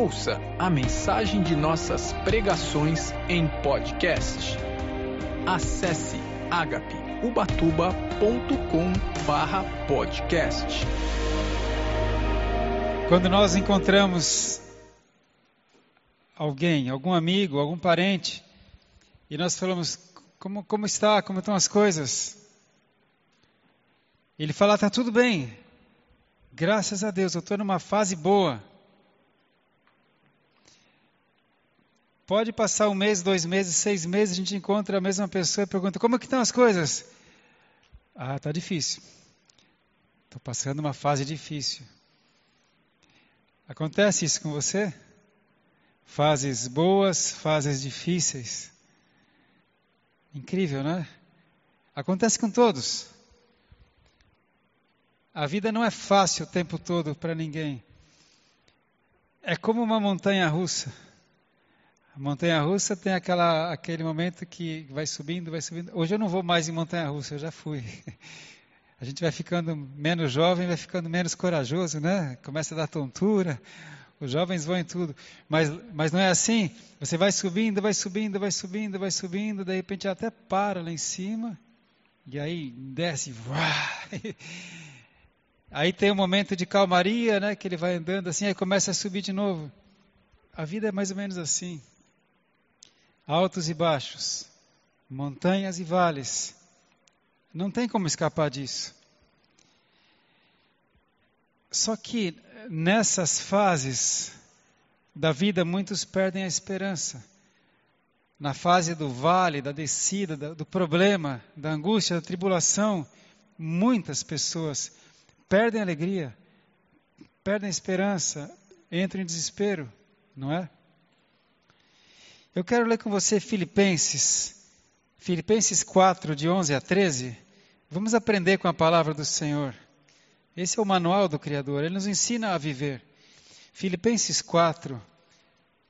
Ouça a mensagem de nossas pregações em podcast. Acesse agapeubatuba.com/podcast. Quando nós encontramos alguém, algum amigo, algum parente, e nós falamos: como, como está? Como estão as coisas? Ele fala: está tudo bem. Graças a Deus, eu estou numa fase boa. Pode passar um mês, dois meses, seis meses, a gente encontra a mesma pessoa e pergunta: como é que estão as coisas? Ah, está difícil. Estou passando uma fase difícil. Acontece isso com você? Fases boas, fases difíceis. Incrível, né? Acontece com todos. A vida não é fácil o tempo todo para ninguém. É como uma montanha russa. Montanha russa tem aquela, aquele momento que vai subindo, vai subindo. Hoje eu não vou mais em montanha russa, eu já fui. A gente vai ficando menos jovem, vai ficando menos corajoso, né? Começa a dar tontura. Os jovens vão em tudo. Mas, mas não é assim. Você vai subindo, vai subindo, vai subindo, vai subindo, de repente até para lá em cima. E aí desce. Aí tem um momento de calmaria, né? Que ele vai andando assim, aí começa a subir de novo. A vida é mais ou menos assim. Altos e baixos. Montanhas e vales. Não tem como escapar disso. Só que nessas fases da vida, muitos perdem a esperança. Na fase do vale, da descida, do problema, da angústia, da tribulação, muitas pessoas perdem alegria, perdem esperança, entram em desespero, não é? Eu quero ler com você Filipenses, Filipenses 4, de 11 a 13. Vamos aprender com a palavra do Senhor. Esse é o manual do Criador, ele nos ensina a viver. Filipenses 4,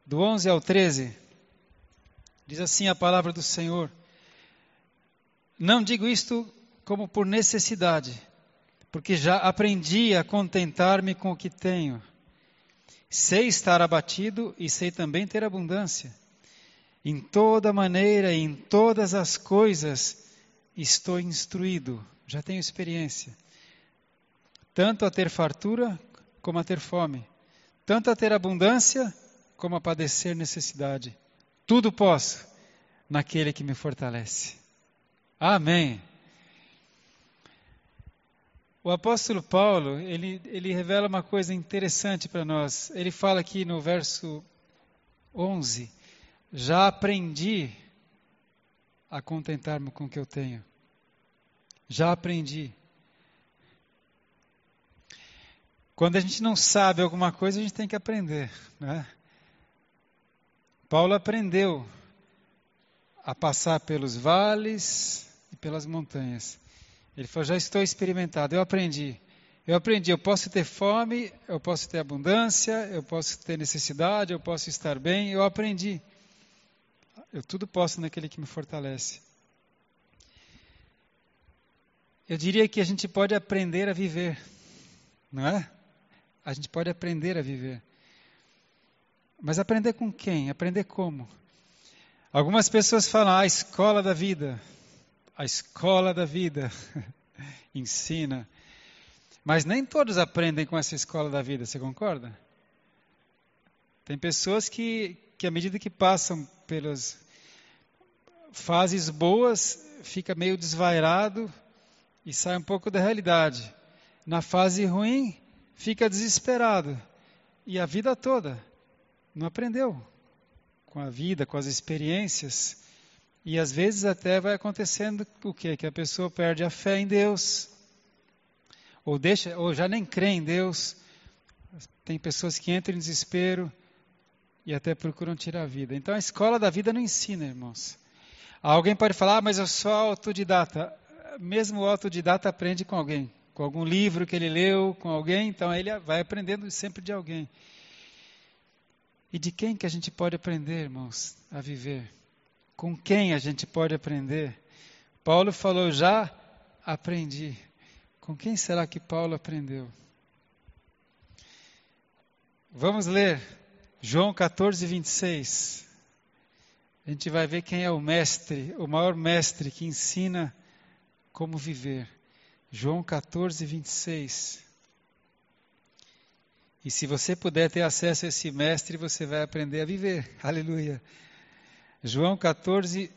do 11 ao 13, diz assim a palavra do Senhor: Não digo isto como por necessidade, porque já aprendi a contentar-me com o que tenho. Sei estar abatido e sei também ter abundância. Em toda maneira e em todas as coisas estou instruído, já tenho experiência tanto a ter fartura como a ter fome, tanto a ter abundância como a padecer necessidade. Tudo posso naquele que me fortalece. Amém. O apóstolo Paulo, ele, ele revela uma coisa interessante para nós. Ele fala aqui no verso 11: Já aprendi a contentar-me com o que eu tenho. Já aprendi. Quando a gente não sabe alguma coisa, a gente tem que aprender. Né? Paulo aprendeu a passar pelos vales e pelas montanhas. Ele falou: já estou experimentado, eu aprendi. Eu aprendi, eu posso ter fome, eu posso ter abundância, eu posso ter necessidade, eu posso estar bem, eu aprendi. Eu tudo posso naquele que me fortalece. Eu diria que a gente pode aprender a viver, não é? A gente pode aprender a viver. Mas aprender com quem? Aprender como? Algumas pessoas falam ah, a escola da vida. A escola da vida ensina. Mas nem todos aprendem com essa escola da vida, você concorda? Tem pessoas que, que à medida que passam pelas fases boas, fica meio desvairado e sai um pouco da realidade. Na fase ruim, fica desesperado. E a vida toda não aprendeu com a vida, com as experiências. E às vezes até vai acontecendo o quê? Que a pessoa perde a fé em Deus. Ou deixa, ou já nem crê em Deus. Tem pessoas que entram em desespero e até procuram tirar a vida. Então a escola da vida não ensina, irmãos. Alguém pode falar, ah, mas eu sou autodidata. Mesmo o autodidata aprende com alguém com algum livro que ele leu, com alguém, então ele vai aprendendo sempre de alguém. E de quem que a gente pode aprender, irmãos, a viver? Com quem a gente pode aprender? Paulo falou, já aprendi. Com quem será que Paulo aprendeu? Vamos ler João 14, 26. A gente vai ver quem é o mestre, o maior mestre que ensina como viver. João 14, 26. E se você puder ter acesso a esse mestre, você vai aprender a viver. Aleluia. João 14,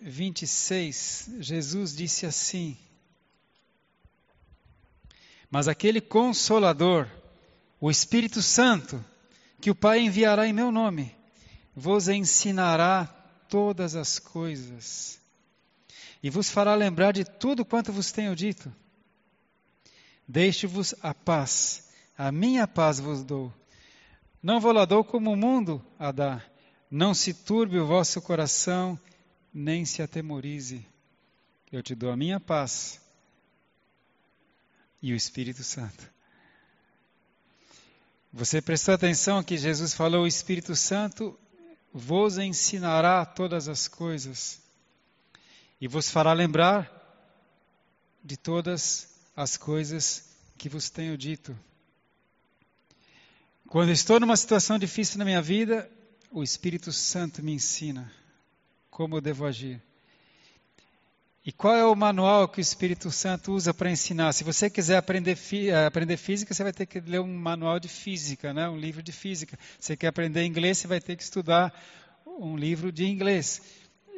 26. Jesus disse assim: Mas aquele consolador, o Espírito Santo, que o Pai enviará em meu nome, vos ensinará todas as coisas e vos fará lembrar de tudo quanto vos tenho dito. Deixe-vos a paz, a minha paz vos dou. Não vou lá dou como o mundo a dá. Não se turbe o vosso coração, nem se atemorize. Eu te dou a minha paz e o Espírito Santo. Você prestou atenção que Jesus falou: o Espírito Santo vos ensinará todas as coisas e vos fará lembrar de todas as coisas que vos tenho dito. Quando estou numa situação difícil na minha vida, o Espírito Santo me ensina como devo agir. E qual é o manual que o Espírito Santo usa para ensinar? Se você quiser aprender, eh, aprender física, você vai ter que ler um manual de física, né? um livro de física. Se você quer aprender inglês, você vai ter que estudar um livro de inglês.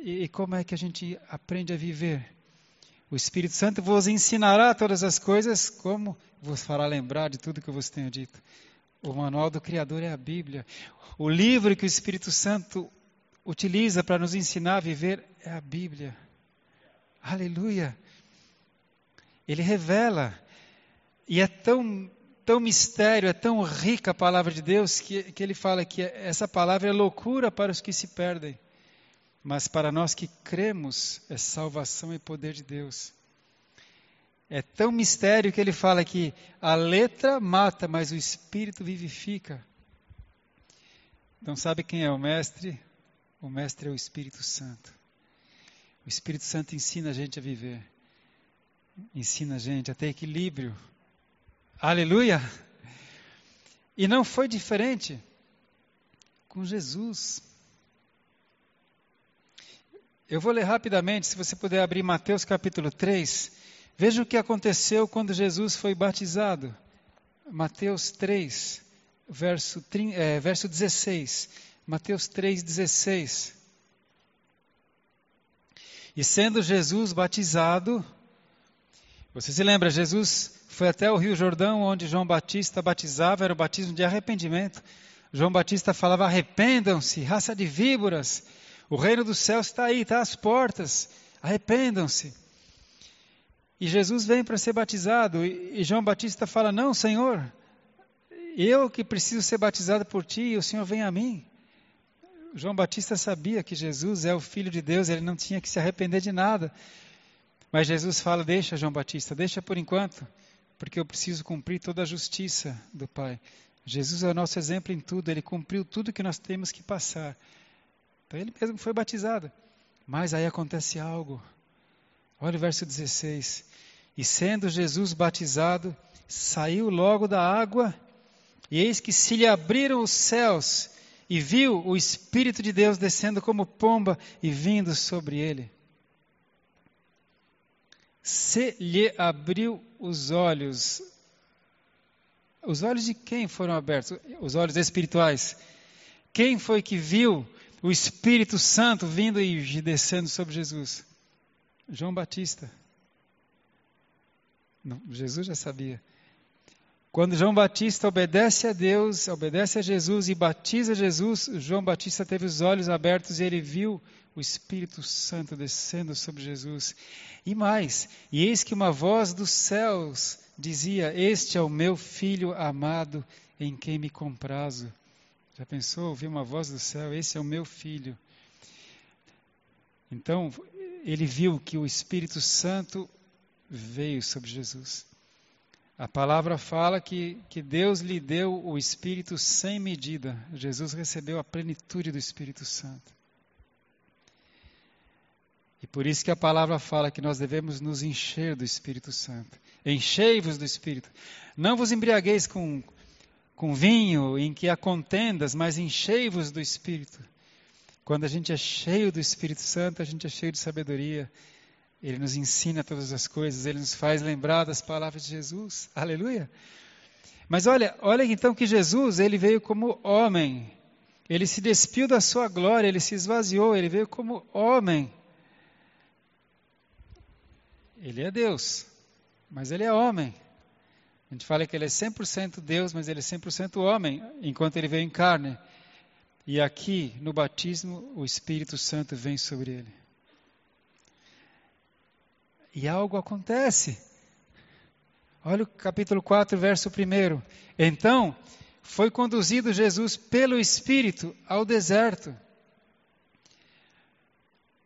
E, e como é que a gente aprende a viver? O Espírito Santo vos ensinará todas as coisas, como vos fará lembrar de tudo que eu vos tenho dito. O manual do Criador é a Bíblia. O livro que o Espírito Santo utiliza para nos ensinar a viver é a Bíblia. Aleluia! Ele revela. E é tão, tão mistério, é tão rica a palavra de Deus que, que ele fala que essa palavra é loucura para os que se perdem. Mas para nós que cremos, é salvação e poder de Deus. É tão mistério que ele fala que a letra mata, mas o espírito vivifica. Então, sabe quem é o mestre? O mestre é o Espírito Santo. O Espírito Santo ensina a gente a viver, ensina a gente a ter equilíbrio. Aleluia! E não foi diferente com Jesus. Eu vou ler rapidamente, se você puder abrir Mateus capítulo 3. Veja o que aconteceu quando Jesus foi batizado. Mateus 3, verso, é, verso 16. Mateus 3, 16. E sendo Jesus batizado, você se lembra, Jesus foi até o Rio Jordão, onde João Batista batizava, era o batismo de arrependimento. João Batista falava: arrependam-se, raça de víboras, o reino dos céus está aí, está às portas, arrependam-se. E Jesus vem para ser batizado, e João Batista fala: Não, Senhor, eu que preciso ser batizado por ti, e o Senhor vem a mim. João Batista sabia que Jesus é o Filho de Deus, ele não tinha que se arrepender de nada. Mas Jesus fala: Deixa, João Batista, deixa por enquanto, porque eu preciso cumprir toda a justiça do Pai. Jesus é o nosso exemplo em tudo, ele cumpriu tudo que nós temos que passar. Então ele mesmo foi batizado. Mas aí acontece algo. Olha o verso 16. E sendo Jesus batizado, saiu logo da água, e eis que se lhe abriram os céus, e viu o Espírito de Deus descendo como pomba e vindo sobre ele. Se lhe abriu os olhos. Os olhos de quem foram abertos? Os olhos espirituais. Quem foi que viu o Espírito Santo vindo e descendo sobre Jesus? João Batista. Não, Jesus já sabia. Quando João Batista obedece a Deus, obedece a Jesus e batiza Jesus, João Batista teve os olhos abertos e ele viu o Espírito Santo descendo sobre Jesus. E mais, e eis que uma voz dos céus dizia: Este é o meu filho amado, em quem me comprazo. Já pensou ouvir uma voz do céu? Esse é o meu filho. Então, ele viu que o Espírito Santo veio sobre Jesus. A palavra fala que, que Deus lhe deu o Espírito sem medida. Jesus recebeu a plenitude do Espírito Santo. E por isso que a palavra fala que nós devemos nos encher do Espírito Santo. Enchei-vos do Espírito. Não vos embriagueis com, com vinho, em que há contendas, mas enchei-vos do Espírito. Quando a gente é cheio do Espírito Santo, a gente é cheio de sabedoria. Ele nos ensina todas as coisas, ele nos faz lembrar das palavras de Jesus. Aleluia. Mas olha, olha então que Jesus, ele veio como homem. Ele se despiu da sua glória, ele se esvaziou, ele veio como homem. Ele é Deus, mas ele é homem. A gente fala que ele é 100% Deus, mas ele é 100% homem, enquanto ele veio em carne. E aqui, no batismo, o Espírito Santo vem sobre ele. E algo acontece. Olha o capítulo 4, verso 1. Então, foi conduzido Jesus pelo Espírito ao deserto.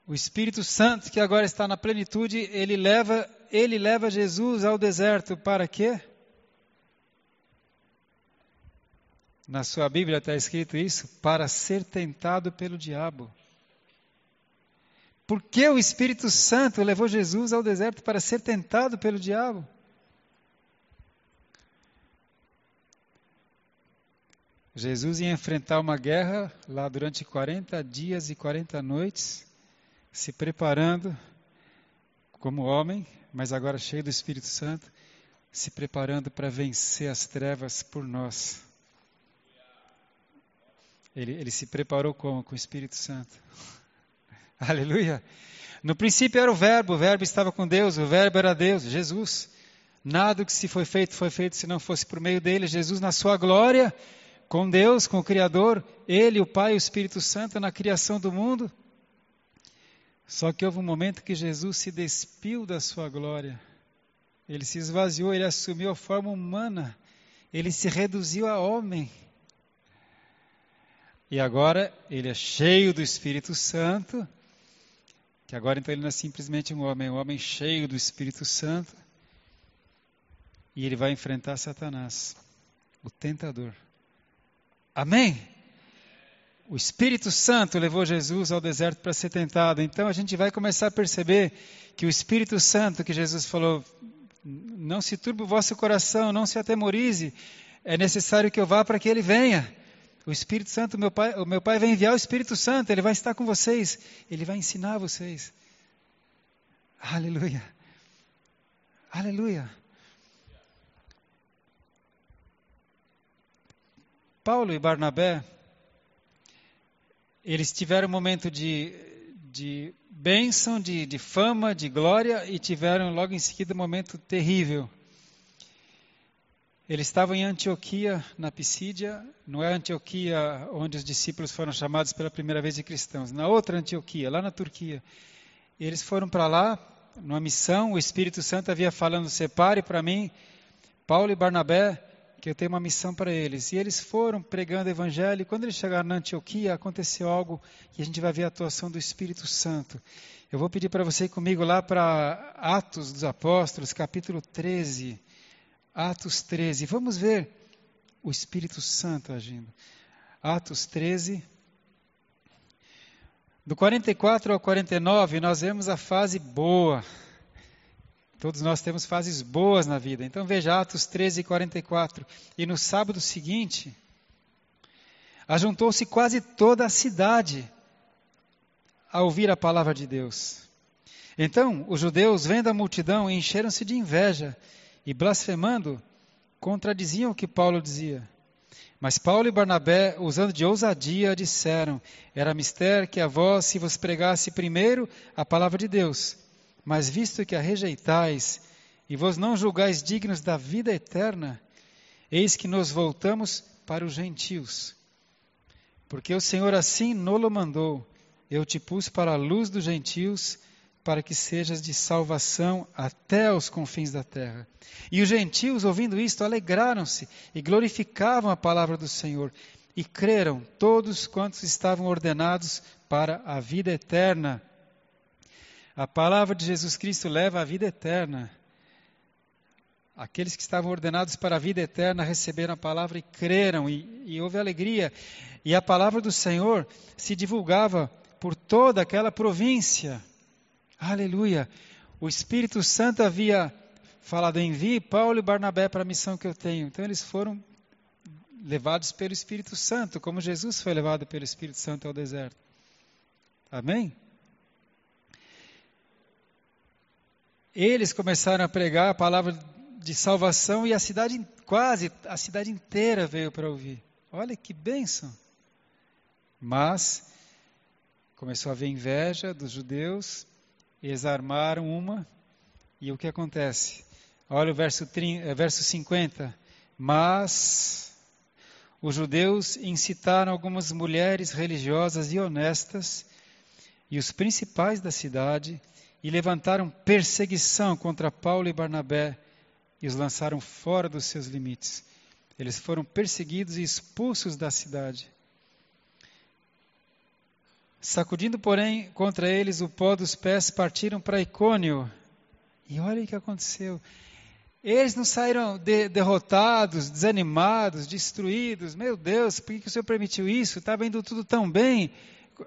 O Espírito Santo, que agora está na plenitude, ele leva, ele leva Jesus ao deserto para quê? Na sua Bíblia está escrito isso: para ser tentado pelo diabo. Por que o Espírito Santo levou Jesus ao deserto para ser tentado pelo diabo? Jesus ia enfrentar uma guerra lá durante 40 dias e 40 noites, se preparando como homem, mas agora cheio do Espírito Santo, se preparando para vencer as trevas por nós. Ele, ele se preparou como? Com o Espírito Santo. Aleluia. No princípio era o Verbo, o Verbo estava com Deus, o Verbo era Deus, Jesus. Nada que se foi feito foi feito se não fosse por meio dele. Jesus, na sua glória, com Deus, com o Criador, Ele, o Pai e o Espírito Santo na criação do mundo. Só que houve um momento que Jesus se despiu da sua glória. Ele se esvaziou, ele assumiu a forma humana. Ele se reduziu a homem. E agora ele é cheio do Espírito Santo, que agora então ele não é simplesmente um homem, é um homem cheio do Espírito Santo. E ele vai enfrentar Satanás, o tentador. Amém? O Espírito Santo levou Jesus ao deserto para ser tentado. Então a gente vai começar a perceber que o Espírito Santo, que Jesus falou, não se turbe o vosso coração, não se atemorize, é necessário que eu vá para que ele venha. O Espírito Santo, meu pai, o meu pai vai enviar o Espírito Santo, ele vai estar com vocês, ele vai ensinar vocês. Aleluia. Aleluia. Paulo e Barnabé, eles tiveram um momento de, de bênção, de, de fama, de glória e tiveram logo em seguida um momento terrível. Ele estava em Antioquia, na Pisídia, não é Antioquia onde os discípulos foram chamados pela primeira vez de cristãos, na outra Antioquia, lá na Turquia. Eles foram para lá, numa missão, o Espírito Santo havia falando: separe para mim Paulo e Barnabé, que eu tenho uma missão para eles. E eles foram pregando o Evangelho, e quando eles chegaram na Antioquia, aconteceu algo que a gente vai ver a atuação do Espírito Santo. Eu vou pedir para você ir comigo lá para Atos dos Apóstolos, capítulo 13. Atos 13. Vamos ver o Espírito Santo agindo. Atos 13. Do 44 ao 49, nós vemos a fase boa. Todos nós temos fases boas na vida. Então veja Atos 13 e 44. E no sábado seguinte, ajuntou-se quase toda a cidade a ouvir a palavra de Deus. Então os judeus, vendo a multidão, encheram-se de inveja e blasfemando, contradiziam o que Paulo dizia. Mas Paulo e Barnabé, usando de ousadia, disseram: Era mistério que a vós se vos pregasse primeiro a palavra de Deus, mas visto que a rejeitais e vos não julgais dignos da vida eterna, eis que nos voltamos para os gentios. Porque o Senhor assim nolo mandou: Eu te pus para a luz dos gentios para que sejas de salvação até os confins da terra. E os gentios, ouvindo isto, alegraram-se e glorificavam a palavra do Senhor, e creram todos quantos estavam ordenados para a vida eterna. A palavra de Jesus Cristo leva à vida eterna. Aqueles que estavam ordenados para a vida eterna receberam a palavra e creram, e, e houve alegria. E a palavra do Senhor se divulgava por toda aquela província. Aleluia! O Espírito Santo havia falado: envie Paulo e Barnabé para a missão que eu tenho. Então eles foram levados pelo Espírito Santo, como Jesus foi levado pelo Espírito Santo ao deserto. Amém? Eles começaram a pregar a palavra de salvação e a cidade, quase a cidade inteira veio para ouvir. Olha que bênção! Mas começou a haver inveja dos judeus, eles armaram uma, e o que acontece? Olha o verso, 30, eh, verso 50. Mas os judeus incitaram algumas mulheres religiosas e honestas e os principais da cidade e levantaram perseguição contra Paulo e Barnabé e os lançaram fora dos seus limites. Eles foram perseguidos e expulsos da cidade. Sacudindo, porém, contra eles o pó dos pés, partiram para Icônio. E olha o que aconteceu. Eles não saíram de, derrotados, desanimados, destruídos. Meu Deus, por que o Senhor permitiu isso? Estava indo tudo tão bem.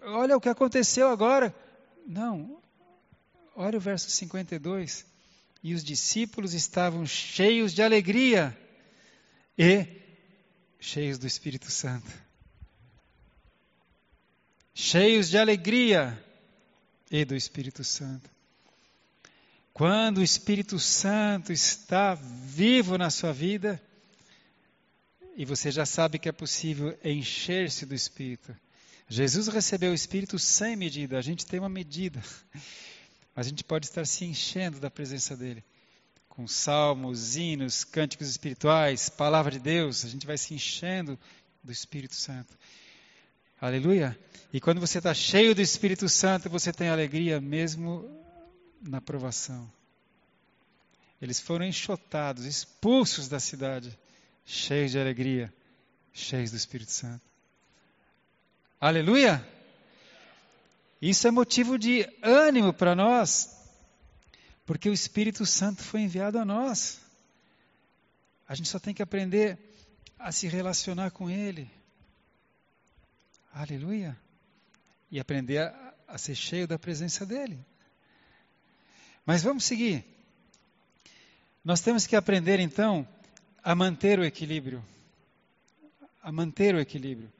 Olha o que aconteceu agora. Não. Olha o verso 52. E os discípulos estavam cheios de alegria e cheios do Espírito Santo cheios de alegria e do Espírito Santo. Quando o Espírito Santo está vivo na sua vida, e você já sabe que é possível encher-se do Espírito. Jesus recebeu o Espírito sem medida, a gente tem uma medida, mas a gente pode estar se enchendo da presença dele. Com salmos, hinos, cânticos espirituais, palavra de Deus, a gente vai se enchendo do Espírito Santo. Aleluia. E quando você está cheio do Espírito Santo, você tem alegria mesmo na provação. Eles foram enxotados, expulsos da cidade, cheios de alegria, cheios do Espírito Santo. Aleluia! Isso é motivo de ânimo para nós, porque o Espírito Santo foi enviado a nós. A gente só tem que aprender a se relacionar com Ele. Aleluia. E aprender a, a ser cheio da presença dEle. Mas vamos seguir. Nós temos que aprender então a manter o equilíbrio. A manter o equilíbrio.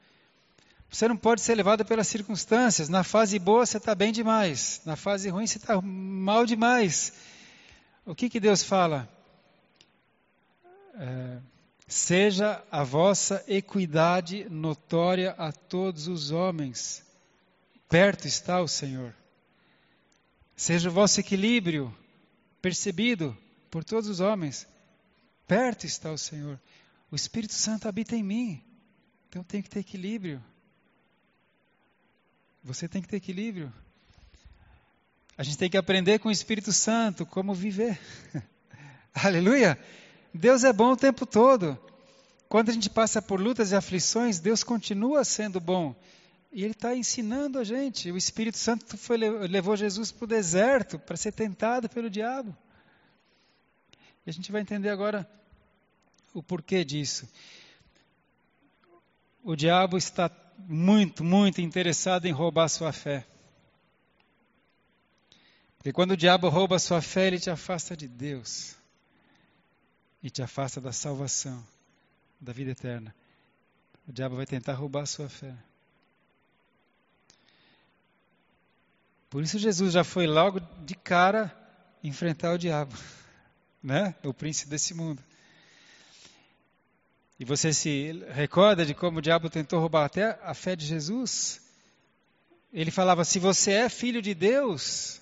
Você não pode ser levado pelas circunstâncias. Na fase boa você está bem demais. Na fase ruim você está mal demais. O que, que Deus fala? É, Seja a vossa equidade notória a todos os homens. Perto está o Senhor. Seja o vosso equilíbrio percebido por todos os homens. Perto está o Senhor. O Espírito Santo habita em mim. Então tem que ter equilíbrio. Você tem que ter equilíbrio. A gente tem que aprender com o Espírito Santo como viver. Aleluia! Deus é bom o tempo todo. Quando a gente passa por lutas e aflições, Deus continua sendo bom. E Ele está ensinando a gente. O Espírito Santo foi, levou Jesus para o deserto para ser tentado pelo diabo. E a gente vai entender agora o porquê disso. O diabo está muito, muito interessado em roubar sua fé. Porque quando o diabo rouba sua fé, ele te afasta de Deus e te afasta da salvação, da vida eterna. O diabo vai tentar roubar a sua fé. Por isso Jesus já foi logo de cara enfrentar o diabo, né? O príncipe desse mundo. E você se recorda de como o diabo tentou roubar até a fé de Jesus? Ele falava: se você é filho de Deus,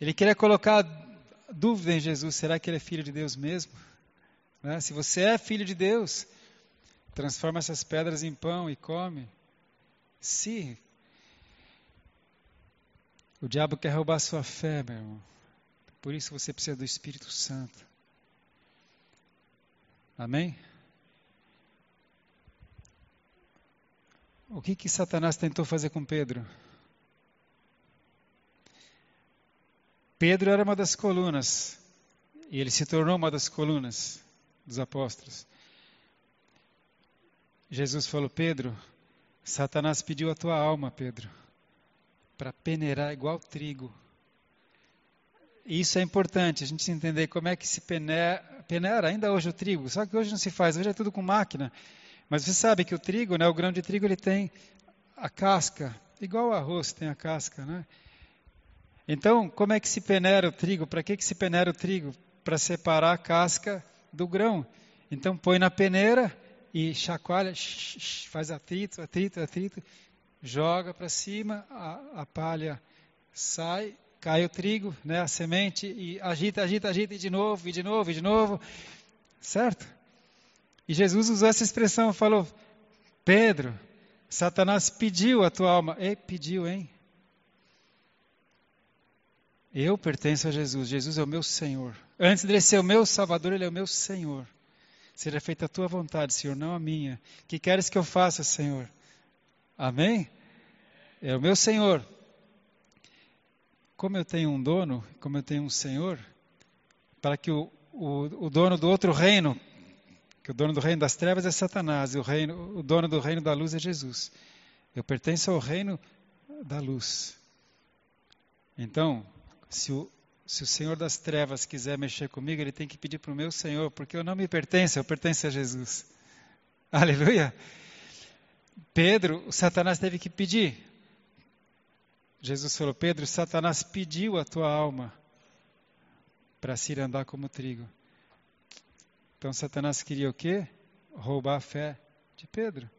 ele queria colocar dúvida em Jesus: será que ele é filho de Deus mesmo? Né? Se você é filho de Deus, transforma essas pedras em pão e come. Se o diabo quer roubar sua fé, meu irmão. Por isso você precisa do Espírito Santo. Amém? O que que Satanás tentou fazer com Pedro? Pedro era uma das colunas e ele se tornou uma das colunas dos apóstolos. Jesus falou: Pedro, Satanás pediu a tua alma, Pedro, para peneirar igual trigo. Isso é importante, a gente entender como é que se peneira, peneira ainda hoje o trigo. Só que hoje não se faz, hoje é tudo com máquina. Mas você sabe que o trigo, né, o grão de trigo, ele tem a casca, igual o arroz tem a casca, né? Então, como é que se peneira o trigo? Para que, que se peneira o trigo? Para separar a casca do grão. Então, põe na peneira e chacoalha, faz atrito, atrito, atrito, joga para cima, a, a, palha sai, cai o trigo, né, a semente, e agita, agita, agita, e de novo, e de novo, e de novo. Certo? E Jesus usou essa expressão, falou: Pedro, Satanás pediu a tua alma. Ei, pediu, hein? Eu pertenço a Jesus. Jesus é o meu Senhor. Antes de ele ser o meu Salvador, ele é o meu Senhor. Seja feita a tua vontade, Senhor, não a minha. Que queres que eu faça, Senhor? Amém? É o meu Senhor. Como eu tenho um dono, como eu tenho um Senhor, para que o, o, o dono do outro reino, que o dono do reino das trevas é Satanás, e o, reino, o dono do reino da luz é Jesus. Eu pertenço ao reino da luz. Então, se o, se o Senhor das trevas quiser mexer comigo, ele tem que pedir para o meu Senhor, porque eu não me pertenço, eu pertenço a Jesus. Aleluia! Pedro, o Satanás teve que pedir. Jesus falou: Pedro, Satanás pediu a tua alma para se ir andar como trigo. Então Satanás queria o quê? Roubar a fé de Pedro.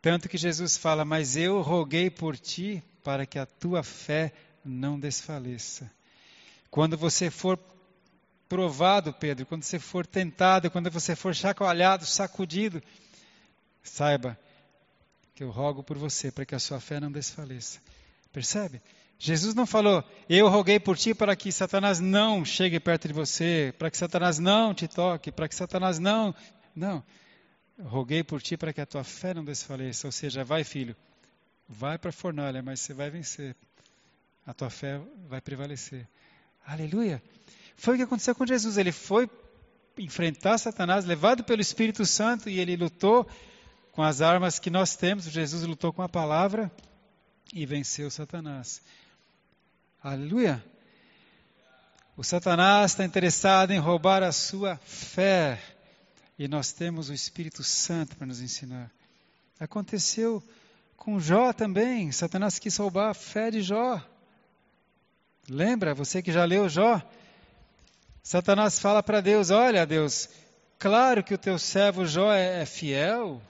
Tanto que Jesus fala: Mas eu roguei por ti para que a tua fé não desfaleça. Quando você for provado, Pedro, quando você for tentado, quando você for chacoalhado, sacudido, saiba que eu rogo por você para que a sua fé não desfaleça. Percebe? Jesus não falou, eu roguei por ti para que Satanás não chegue perto de você, para que Satanás não te toque, para que Satanás não. Não. Roguei por ti para que a tua fé não desfaleça. Ou seja, vai, filho, vai para a fornalha, mas você vai vencer a tua fé vai prevalecer. Aleluia! Foi o que aconteceu com Jesus. Ele foi enfrentar Satanás, levado pelo Espírito Santo, e ele lutou com as armas que nós temos. Jesus lutou com a palavra e venceu Satanás. Aleluia! O Satanás está interessado em roubar a sua fé. E nós temos o Espírito Santo para nos ensinar. Aconteceu com Jó também. Satanás quis roubar a fé de Jó. Lembra, você que já leu Jó? Satanás fala para Deus: Olha, Deus, claro que o teu servo Jó é, é fiel,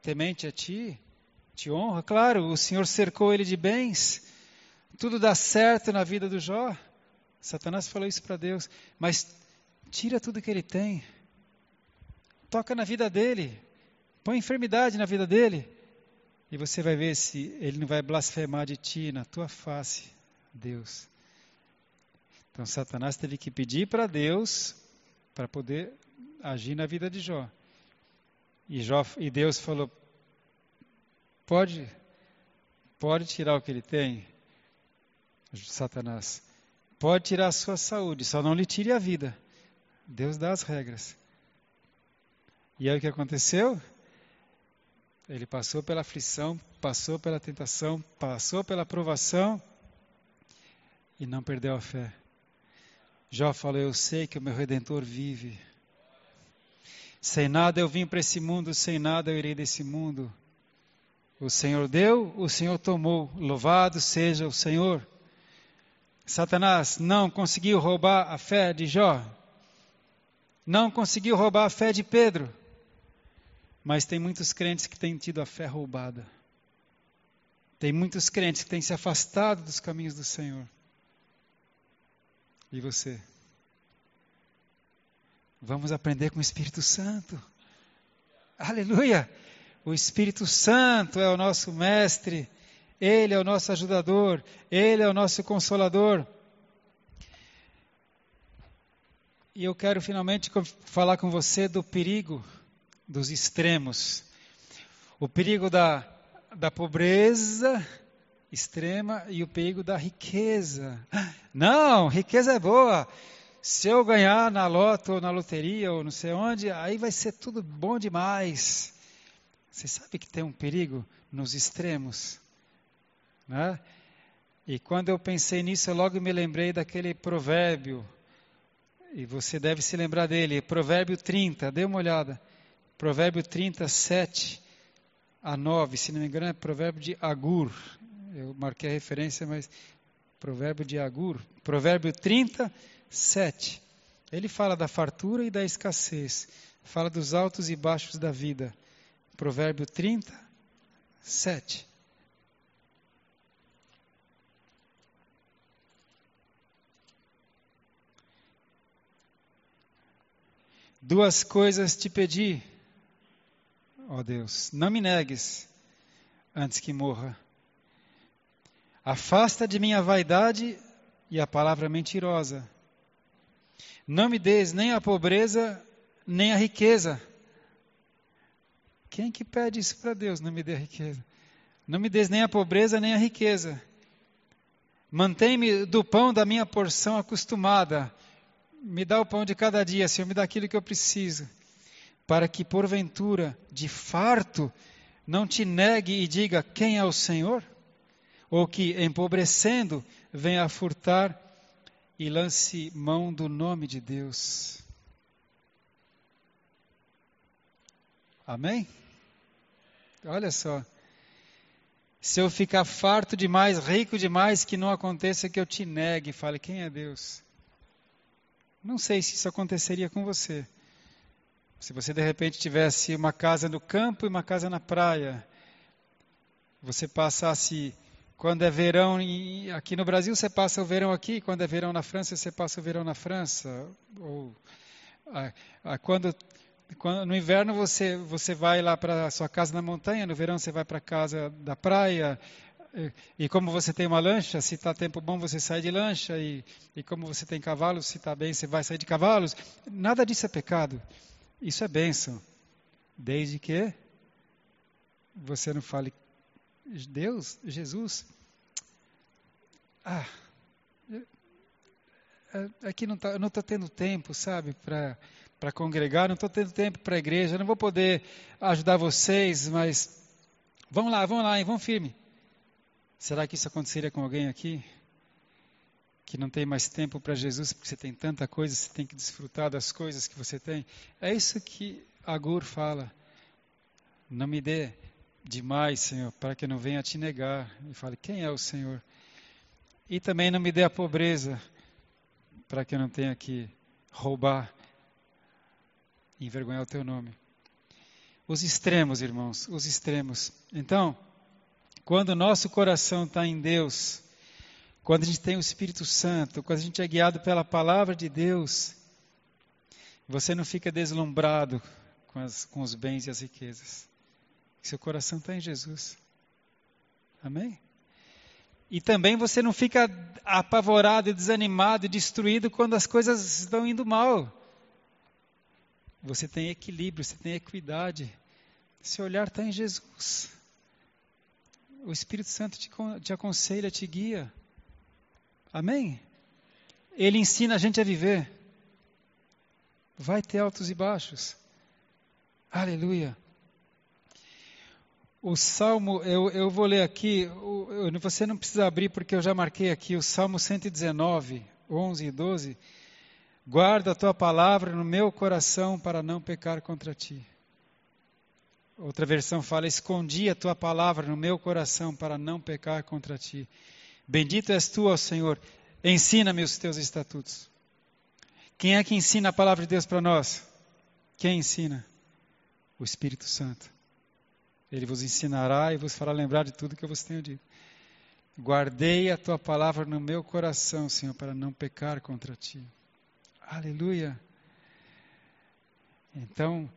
temente a ti, te honra. Claro, o Senhor cercou ele de bens, tudo dá certo na vida do Jó. Satanás falou isso para Deus, mas tira tudo que ele tem, toca na vida dele, põe enfermidade na vida dele, e você vai ver se ele não vai blasfemar de ti na tua face, Deus. Então Satanás teve que pedir para Deus para poder agir na vida de Jó. E, Jó, e Deus falou: pode, pode tirar o que ele tem, Satanás. Pode tirar a sua saúde, só não lhe tire a vida. Deus dá as regras. E aí o que aconteceu? Ele passou pela aflição, passou pela tentação, passou pela provação e não perdeu a fé. Jó falou: Eu sei que o meu redentor vive. Sem nada eu vim para esse mundo, sem nada eu irei desse mundo. O Senhor deu, o Senhor tomou. Louvado seja o Senhor. Satanás não conseguiu roubar a fé de Jó. Não conseguiu roubar a fé de Pedro. Mas tem muitos crentes que têm tido a fé roubada. Tem muitos crentes que têm se afastado dos caminhos do Senhor. E você? Vamos aprender com o Espírito Santo. Aleluia! O Espírito Santo é o nosso mestre, ele é o nosso ajudador, ele é o nosso consolador. E eu quero finalmente falar com você do perigo dos extremos. O perigo da, da pobreza extrema e o perigo da riqueza. Não, riqueza é boa. Se eu ganhar na loto ou na loteria ou não sei onde, aí vai ser tudo bom demais. Você sabe que tem um perigo nos extremos, né? E quando eu pensei nisso, eu logo me lembrei daquele provérbio, e você deve se lembrar dele, Provérbio 30, dê uma olhada. Provérbio 37 a 9, se não me engano é provérbio de Agur. Eu marquei a referência, mas provérbio de Agur. Provérbio 37. Ele fala da fartura e da escassez. Fala dos altos e baixos da vida. Provérbio 37. Duas coisas te pedi, ó Deus, não me negues antes que morra. Afasta de mim a vaidade e a palavra mentirosa. Não me des nem a pobreza, nem a riqueza. Quem que pede isso para Deus? Não me dê a riqueza. Não me des nem a pobreza, nem a riqueza. Mantém-me do pão da minha porção acostumada me dá o pão de cada dia, Senhor, me dá aquilo que eu preciso, para que porventura, de farto, não te negue e diga quem é o Senhor, ou que, empobrecendo, venha a furtar e lance mão do nome de Deus. Amém? Olha só. Se eu ficar farto demais, rico demais, que não aconteça que eu te negue fale: quem é Deus? Não sei se isso aconteceria com você. Se você de repente tivesse uma casa no campo e uma casa na praia, você passasse quando é verão aqui no Brasil você passa o verão aqui, quando é verão na França você passa o verão na França, ou quando, quando no inverno você você vai lá para sua casa na montanha, no verão você vai para a casa da praia, e como você tem uma lancha, se está tempo bom, você sai de lancha. E, e como você tem cavalos, se está bem, você vai sair de cavalos. Nada disso é pecado. Isso é bênção. Desde que você não fale, Deus, Jesus. Ah, é, é que não tá, não estou tendo tempo, sabe, para para congregar, não estou tendo tempo para a igreja, não vou poder ajudar vocês, mas vamos lá, vamos lá, hein, vamos firme. Será que isso aconteceria com alguém aqui? Que não tem mais tempo para Jesus porque você tem tanta coisa, você tem que desfrutar das coisas que você tem? É isso que Agur fala. Não me dê demais, Senhor, para que não venha te negar. E fale, quem é o Senhor? E também não me dê a pobreza, para que eu não tenha que roubar e envergonhar o teu nome. Os extremos, irmãos, os extremos. Então, quando o nosso coração está em Deus, quando a gente tem o Espírito Santo, quando a gente é guiado pela palavra de Deus, você não fica deslumbrado com, as, com os bens e as riquezas. Seu coração está em Jesus. Amém? E também você não fica apavorado, desanimado destruído quando as coisas estão indo mal. Você tem equilíbrio, você tem equidade. Seu olhar está em Jesus. O Espírito Santo te, te aconselha, te guia. Amém? Ele ensina a gente a viver. Vai ter altos e baixos. Aleluia. O Salmo, eu, eu vou ler aqui, você não precisa abrir porque eu já marquei aqui, o Salmo 119, 11 e 12. Guarda a tua palavra no meu coração para não pecar contra ti. Outra versão fala: Escondi a tua palavra no meu coração para não pecar contra ti. Bendito és tu, ó Senhor. Ensina-me os teus estatutos. Quem é que ensina a palavra de Deus para nós? Quem ensina? O Espírito Santo. Ele vos ensinará e vos fará lembrar de tudo que eu vos tenho dito. Guardei a tua palavra no meu coração, Senhor, para não pecar contra ti. Aleluia. Então,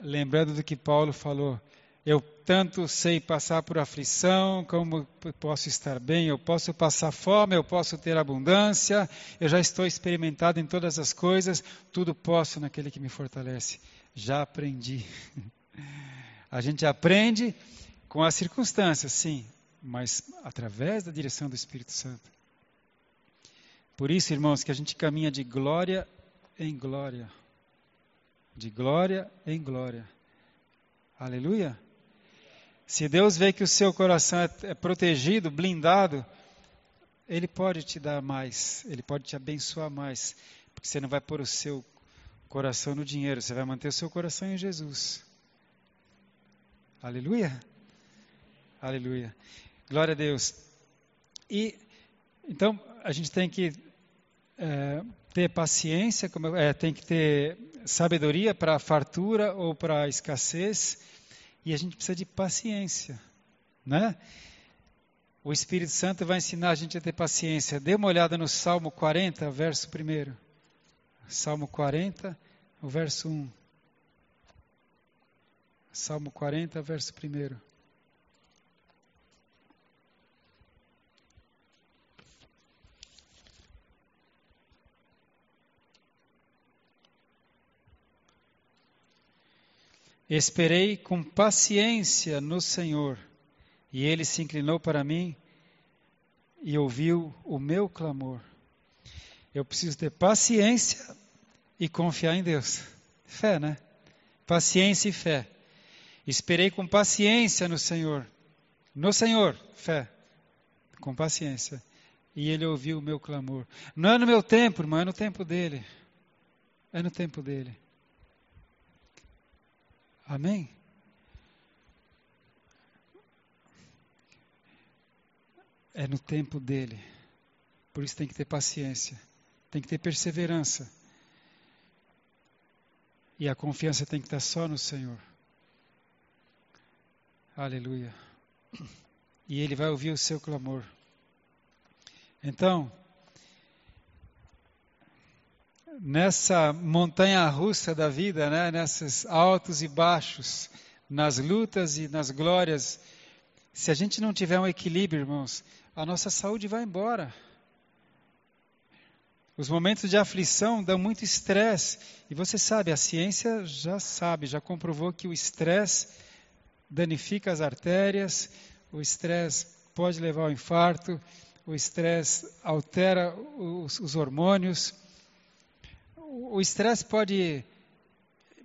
lembrando do que Paulo falou. Eu tanto sei passar por aflição, como posso estar bem, eu posso passar fome, eu posso ter abundância, eu já estou experimentado em todas as coisas, tudo posso naquele que me fortalece. Já aprendi. A gente aprende com as circunstâncias, sim, mas através da direção do Espírito Santo. Por isso, irmãos, que a gente caminha de glória em glória de glória em glória. Aleluia. Se Deus vê que o seu coração é, é protegido, blindado, Ele pode te dar mais, Ele pode te abençoar mais, porque você não vai pôr o seu coração no dinheiro, você vai manter o seu coração em Jesus. Aleluia. Aleluia. Glória a Deus. E então a gente tem que é, ter paciência, como, é, tem que ter sabedoria para fartura ou para escassez, e a gente precisa de paciência, né? O Espírito Santo vai ensinar a gente a ter paciência. Dê uma olhada no Salmo 40, verso 1. Salmo 40, o verso 1. Salmo 40, verso 1. Esperei com paciência no Senhor, e ele se inclinou para mim e ouviu o meu clamor. Eu preciso ter paciência e confiar em Deus. Fé, né? Paciência e fé. Esperei com paciência no Senhor. No Senhor, fé. Com paciência. E ele ouviu o meu clamor. Não é no meu tempo, irmão, é no tempo dele. É no tempo dele. Amém? É no tempo dele. Por isso tem que ter paciência, tem que ter perseverança. E a confiança tem que estar só no Senhor. Aleluia. E Ele vai ouvir o seu clamor. Então, nessa montanha russa da vida, né, nesses altos e baixos, nas lutas e nas glórias, se a gente não tiver um equilíbrio, irmãos, a nossa saúde vai embora. Os momentos de aflição dão muito estresse. E você sabe, a ciência já sabe, já comprovou que o estresse danifica as artérias, o estresse pode levar ao infarto, o estresse altera os, os hormônios o estresse pode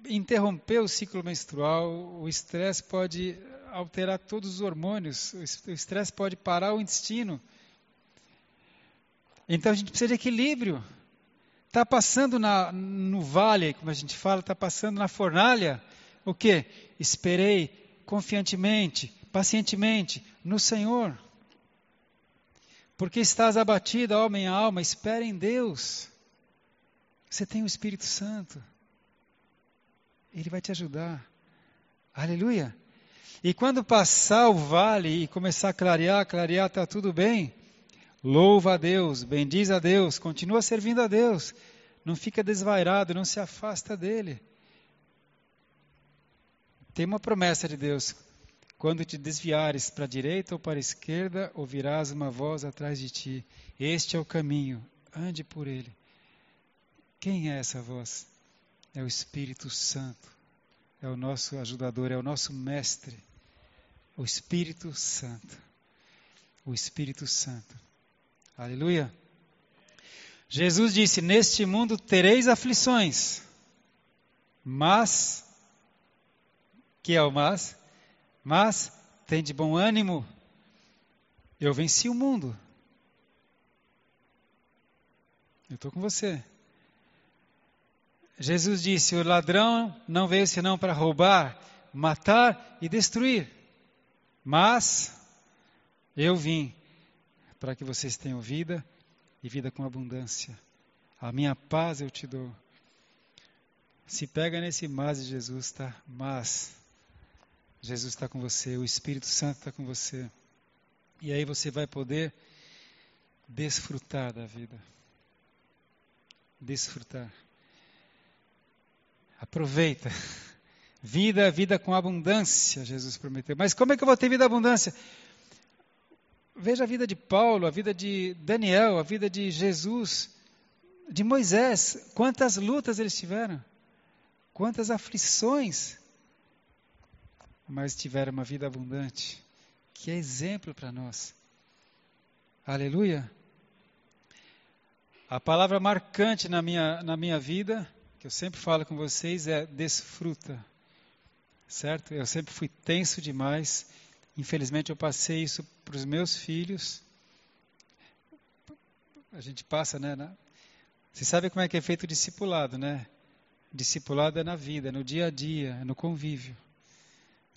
interromper o ciclo menstrual, o estresse pode alterar todos os hormônios, o estresse pode parar o intestino. Então a gente precisa de equilíbrio. Está passando na, no vale, como a gente fala, está passando na fornalha. O que? Esperei confiantemente, pacientemente no Senhor. Porque estás abatido, ó minha alma, espere em Deus. Você tem o Espírito Santo. Ele vai te ajudar. Aleluia. E quando passar o vale e começar a clarear, clarear, está tudo bem. Louva a Deus, bendiz a Deus, continua servindo a Deus. Não fica desvairado, não se afasta dele. Tem uma promessa de Deus. Quando te desviares para a direita ou para a esquerda, ouvirás uma voz atrás de ti. Este é o caminho, ande por ele. Quem é essa voz? É o Espírito Santo. É o nosso ajudador, é o nosso mestre. O Espírito Santo. O Espírito Santo. Aleluia. Jesus disse: Neste mundo tereis aflições, mas, que é o mas? Mas tem de bom ânimo, eu venci o mundo. Eu estou com você. Jesus disse: O ladrão não veio senão para roubar, matar e destruir. Mas eu vim para que vocês tenham vida e vida com abundância. A minha paz eu te dou. Se pega nesse mas de Jesus, tá? Mas Jesus está com você, o Espírito Santo está com você. E aí você vai poder desfrutar da vida. Desfrutar. Aproveita. Vida, vida com abundância, Jesus prometeu. Mas como é que eu vou ter vida abundância? Veja a vida de Paulo, a vida de Daniel, a vida de Jesus, de Moisés. Quantas lutas eles tiveram, quantas aflições, mas tiveram uma vida abundante, que é exemplo para nós. Aleluia. A palavra marcante na minha, na minha vida que eu sempre falo com vocês é desfruta, certo? Eu sempre fui tenso demais. Infelizmente eu passei isso para os meus filhos. A gente passa, né? Na... Você sabe como é que é feito o discipulado, né? Discipulado é na vida, no dia a dia, é no convívio.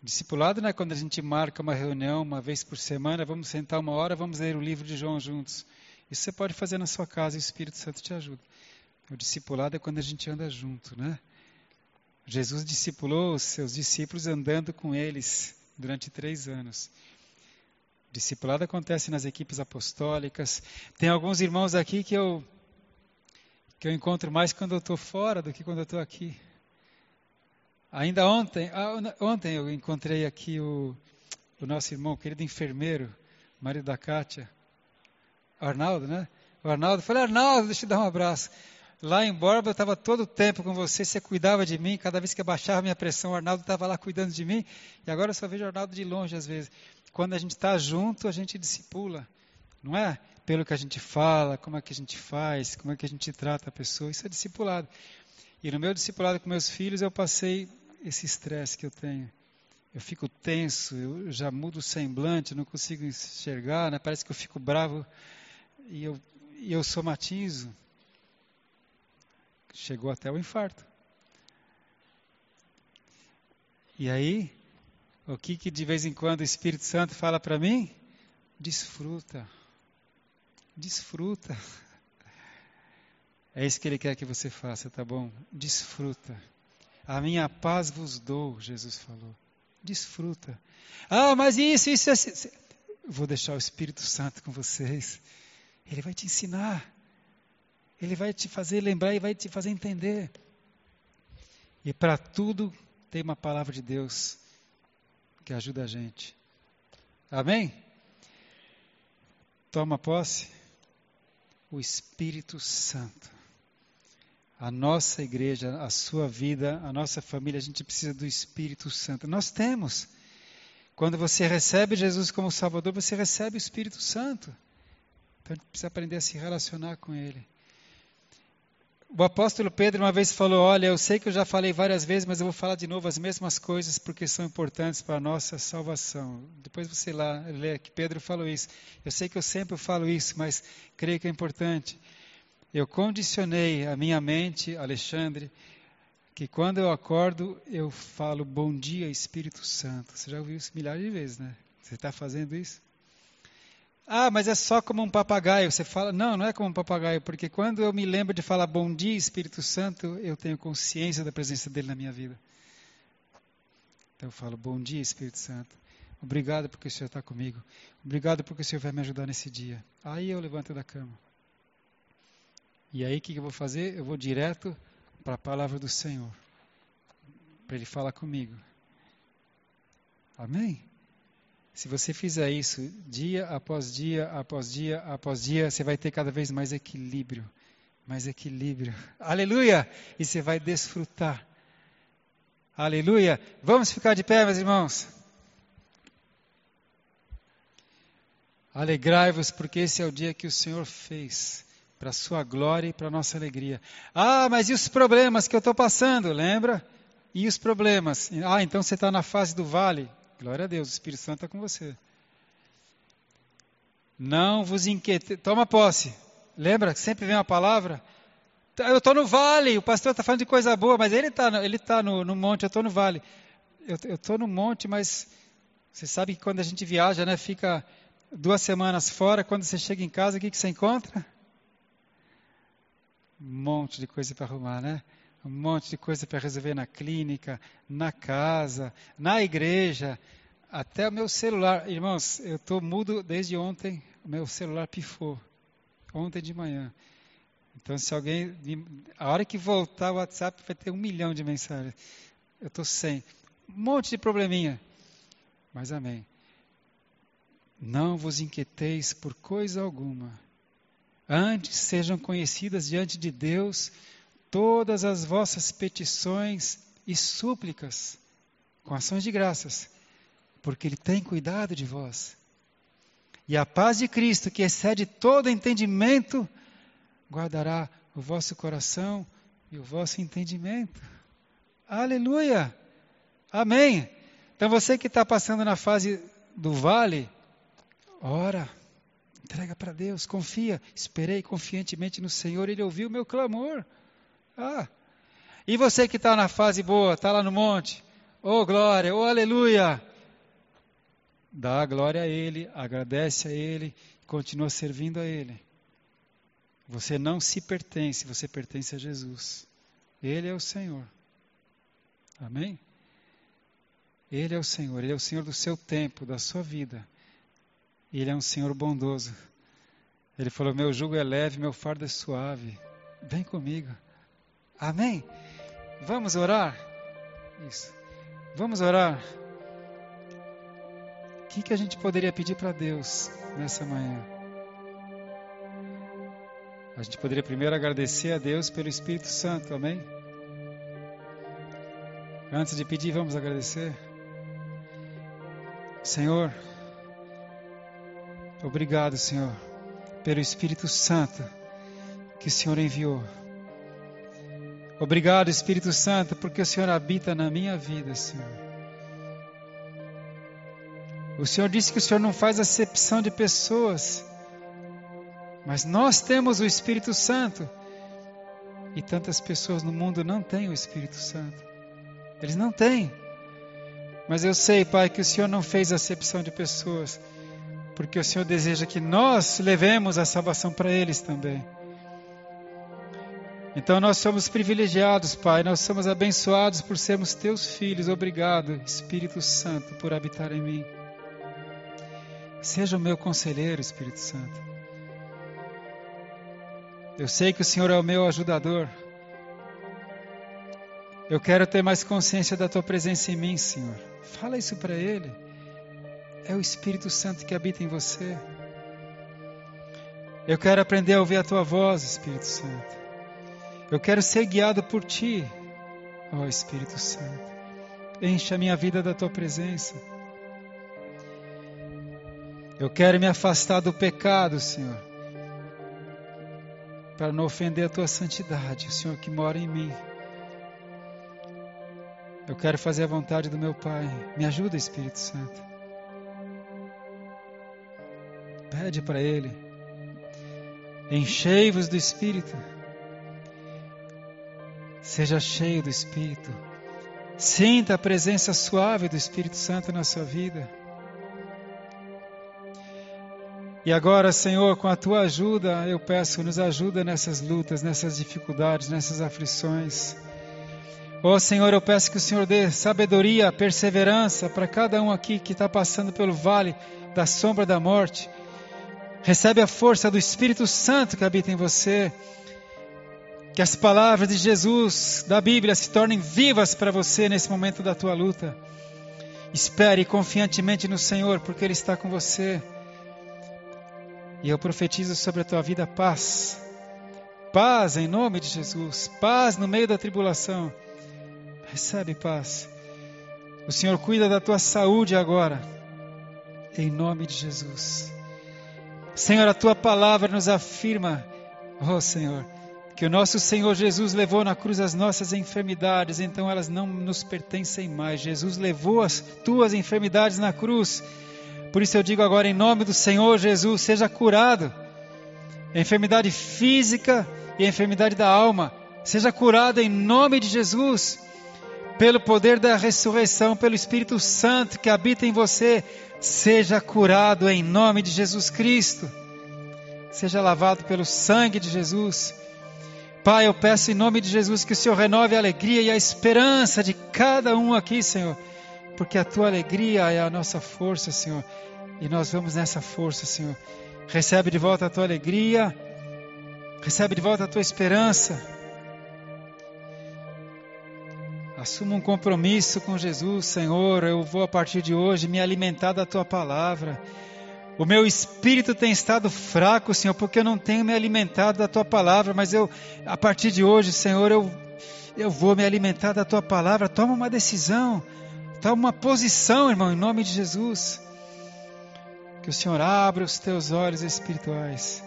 Discipulado não é quando a gente marca uma reunião uma vez por semana, vamos sentar uma hora, vamos ler o livro de João juntos. Isso você pode fazer na sua casa o Espírito Santo te ajuda. O discipulado é quando a gente anda junto, né? Jesus discipulou os seus discípulos andando com eles durante três anos. Discipulado acontece nas equipes apostólicas. Tem alguns irmãos aqui que eu que eu encontro mais quando eu estou fora do que quando eu estou aqui. Ainda ontem, ah, ontem eu encontrei aqui o, o nosso irmão, o querido enfermeiro, marido da Kátia, Arnaldo, né? O Arnaldo, falei, Arnaldo, deixa eu dar um abraço. Lá em Borba eu estava todo o tempo com você, você cuidava de mim, cada vez que eu baixava minha pressão, o Arnaldo estava lá cuidando de mim, e agora eu só vejo o Arnaldo de longe às vezes. Quando a gente está junto, a gente discipula, não é? Pelo que a gente fala, como é que a gente faz, como é que a gente trata a pessoa, isso é discipulado. E no meu discipulado com meus filhos, eu passei esse estresse que eu tenho. Eu fico tenso, eu já mudo o semblante, não consigo enxergar, né? parece que eu fico bravo e eu, e eu somatizo. Chegou até o infarto. E aí, o que, que de vez em quando o Espírito Santo fala para mim? Desfruta. Desfruta. É isso que ele quer que você faça, tá bom? Desfruta. A minha paz vos dou, Jesus falou. Desfruta. Ah, mas isso, isso, isso. Vou deixar o Espírito Santo com vocês. Ele vai te ensinar. Ele vai te fazer lembrar e vai te fazer entender. E para tudo tem uma palavra de Deus que ajuda a gente. Amém? Toma posse. O Espírito Santo a nossa igreja, a sua vida, a nossa família, a gente precisa do Espírito Santo. Nós temos. Quando você recebe Jesus como Salvador, você recebe o Espírito Santo. Então a gente precisa aprender a se relacionar com Ele. O apóstolo Pedro uma vez falou: Olha, eu sei que eu já falei várias vezes, mas eu vou falar de novo as mesmas coisas porque são importantes para a nossa salvação. Depois você lá lê que Pedro falou isso. Eu sei que eu sempre falo isso, mas creio que é importante. Eu condicionei a minha mente, Alexandre, que quando eu acordo eu falo bom dia Espírito Santo. Você já ouviu isso milhares de vezes, né? Você está fazendo isso? Ah, mas é só como um papagaio. Você fala, não, não é como um papagaio, porque quando eu me lembro de falar bom dia Espírito Santo, eu tenho consciência da presença dele na minha vida. Então eu falo bom dia Espírito Santo. Obrigado porque o Senhor está comigo. Obrigado porque o Senhor vai me ajudar nesse dia. Aí eu levanto da cama. E aí o que eu vou fazer? Eu vou direto para a palavra do Senhor. Para Ele falar comigo. Amém? Se você fizer isso dia após dia, após dia, após dia, você vai ter cada vez mais equilíbrio. Mais equilíbrio. Aleluia! E você vai desfrutar. Aleluia! Vamos ficar de pé, meus irmãos. Alegrai-vos, porque esse é o dia que o Senhor fez para a sua glória e para a nossa alegria. Ah, mas e os problemas que eu estou passando? Lembra? E os problemas? Ah, então você está na fase do vale. Glória a Deus, o Espírito Santo está com você. Não vos inquiete. Toma posse. Lembra? Sempre vem uma palavra. Tá, eu estou no vale, o pastor está falando de coisa boa, mas ele está ele tá no, no monte, eu estou no vale. Eu estou no monte, mas você sabe que quando a gente viaja, né, fica duas semanas fora, quando você chega em casa, o que, que você encontra? Um monte de coisa para arrumar, né? Um monte de coisa para resolver na clínica, na casa, na igreja, até o meu celular. Irmãos, eu estou mudo desde ontem, o meu celular pifou. Ontem de manhã. Então, se alguém. A hora que voltar o WhatsApp, vai ter um milhão de mensagens. Eu estou sem. Um monte de probleminha. Mas amém. Não vos inquieteis por coisa alguma Antes sejam conhecidas diante de Deus todas as vossas petições e súplicas, com ações de graças, porque Ele tem cuidado de vós. E a paz de Cristo, que excede todo entendimento, guardará o vosso coração e o vosso entendimento. Aleluia! Amém! Então você que está passando na fase do vale, ora Entrega para Deus, confia. Esperei confiantemente no Senhor, Ele ouviu o meu clamor. Ah. E você que está na fase boa, está lá no monte, Oh glória, oh aleluia. Dá a glória a Ele, agradece a Ele, continua servindo a Ele. Você não se pertence, você pertence a Jesus. Ele é o Senhor. Amém? Ele é o Senhor, Ele é o Senhor do seu tempo, da sua vida. Ele é um Senhor bondoso. Ele falou: Meu jugo é leve, meu fardo é suave. Vem comigo. Amém? Vamos orar? Isso. Vamos orar. O que, que a gente poderia pedir para Deus nessa manhã? A gente poderia primeiro agradecer a Deus pelo Espírito Santo, amém? Antes de pedir, vamos agradecer. Senhor, obrigado, Senhor, pelo Espírito Santo que o Senhor enviou. Obrigado, Espírito Santo, porque o Senhor habita na minha vida, Senhor. O Senhor disse que o Senhor não faz acepção de pessoas, mas nós temos o Espírito Santo. E tantas pessoas no mundo não têm o Espírito Santo. Eles não têm. Mas eu sei, Pai, que o Senhor não fez acepção de pessoas, porque o Senhor deseja que nós levemos a salvação para eles também. Então nós somos privilegiados, Pai, nós somos abençoados por sermos teus filhos. Obrigado, Espírito Santo, por habitar em mim. Seja o meu conselheiro, Espírito Santo. Eu sei que o Senhor é o meu ajudador. Eu quero ter mais consciência da tua presença em mim, Senhor. Fala isso para Ele. É o Espírito Santo que habita em você. Eu quero aprender a ouvir a tua voz, Espírito Santo. Eu quero ser guiado por ti, ó Espírito Santo. Enche a minha vida da tua presença. Eu quero me afastar do pecado, Senhor, para não ofender a tua santidade, o Senhor que mora em mim. Eu quero fazer a vontade do meu Pai. Me ajuda, Espírito Santo. Pede para Ele. Enchei-vos do Espírito. Seja cheio do Espírito. Sinta a presença suave do Espírito Santo na sua vida. E agora, Senhor, com a tua ajuda, eu peço, nos ajuda nessas lutas, nessas dificuldades, nessas aflições. Oh Senhor, eu peço que o Senhor dê sabedoria, perseverança para cada um aqui que está passando pelo vale da sombra da morte. Recebe a força do Espírito Santo que habita em você. Que as palavras de Jesus, da Bíblia, se tornem vivas para você nesse momento da tua luta. Espere confiantemente no Senhor, porque Ele está com você. E eu profetizo sobre a tua vida paz. Paz em nome de Jesus. Paz no meio da tribulação. Recebe paz. O Senhor cuida da tua saúde agora, em nome de Jesus. Senhor, a tua palavra nos afirma, oh Senhor, que o nosso Senhor Jesus levou na cruz as nossas enfermidades, então elas não nos pertencem mais. Jesus levou as tuas enfermidades na cruz. Por isso eu digo agora, em nome do Senhor Jesus, seja curado. A enfermidade física e a enfermidade da alma, seja curado em nome de Jesus pelo poder da ressurreição, pelo Espírito Santo que habita em você, seja curado em nome de Jesus Cristo. Seja lavado pelo sangue de Jesus. Pai, eu peço em nome de Jesus que o Senhor renove a alegria e a esperança de cada um aqui, Senhor, porque a tua alegria é a nossa força, Senhor, e nós vamos nessa força, Senhor. Recebe de volta a tua alegria, recebe de volta a tua esperança. Assuma um compromisso com Jesus, Senhor. Eu vou a partir de hoje me alimentar da tua palavra. O meu espírito tem estado fraco, Senhor, porque eu não tenho me alimentado da tua palavra, mas eu, a partir de hoje, Senhor, eu, eu vou me alimentar da tua palavra. Toma uma decisão, toma uma posição, irmão, em nome de Jesus. Que o Senhor abra os teus olhos espirituais.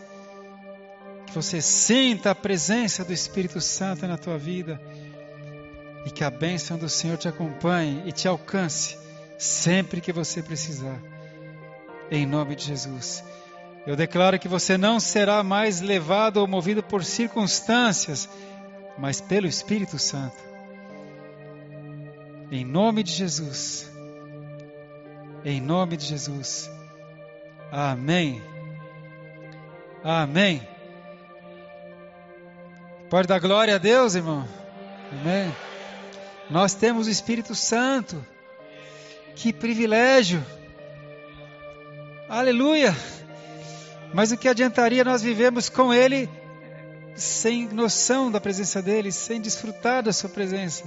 Que você sinta a presença do Espírito Santo na tua vida e que a bênção do Senhor te acompanhe e te alcance sempre que você precisar. Em nome de Jesus. Eu declaro que você não será mais levado ou movido por circunstâncias, mas pelo Espírito Santo. Em nome de Jesus. Em nome de Jesus. Amém. Amém. Pode dar glória a Deus, irmão. Amém. Nós temos o Espírito Santo. Que privilégio. Aleluia. Mas o que adiantaria nós vivemos com Ele sem noção da presença dEle, sem desfrutar da Sua presença?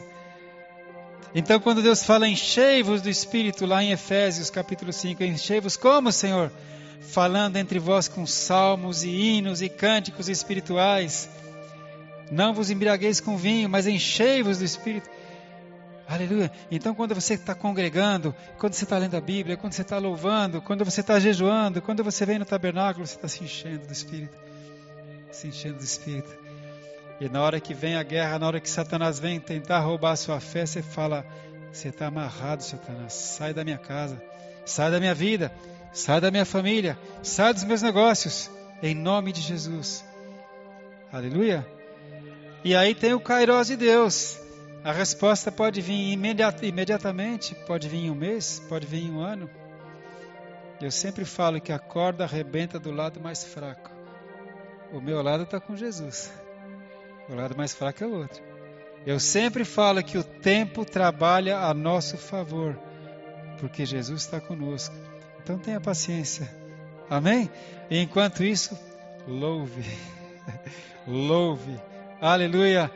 Então, quando Deus fala enchei-vos do Espírito, lá em Efésios capítulo 5, enchei-vos como, Senhor? Falando entre vós com salmos e hinos e cânticos espirituais. Não vos embriagueis com vinho, mas enchei-vos do Espírito. Aleluia. Então, quando você está congregando, quando você está lendo a Bíblia, quando você está louvando, quando você está jejuando, quando você vem no tabernáculo, você está se enchendo do Espírito. Se enchendo do Espírito. E na hora que vem a guerra, na hora que Satanás vem tentar roubar a sua fé, você fala: Você está amarrado, Satanás. Sai da minha casa, sai da minha vida, sai da minha família, sai dos meus negócios. Em nome de Jesus. Aleluia. E aí tem o Kairos de Deus. A resposta pode vir imediatamente, pode vir em um mês, pode vir em um ano. Eu sempre falo que a corda arrebenta do lado mais fraco. O meu lado está com Jesus. O lado mais fraco é o outro. Eu sempre falo que o tempo trabalha a nosso favor, porque Jesus está conosco. Então tenha paciência. Amém? E enquanto isso, louve. louve. Aleluia.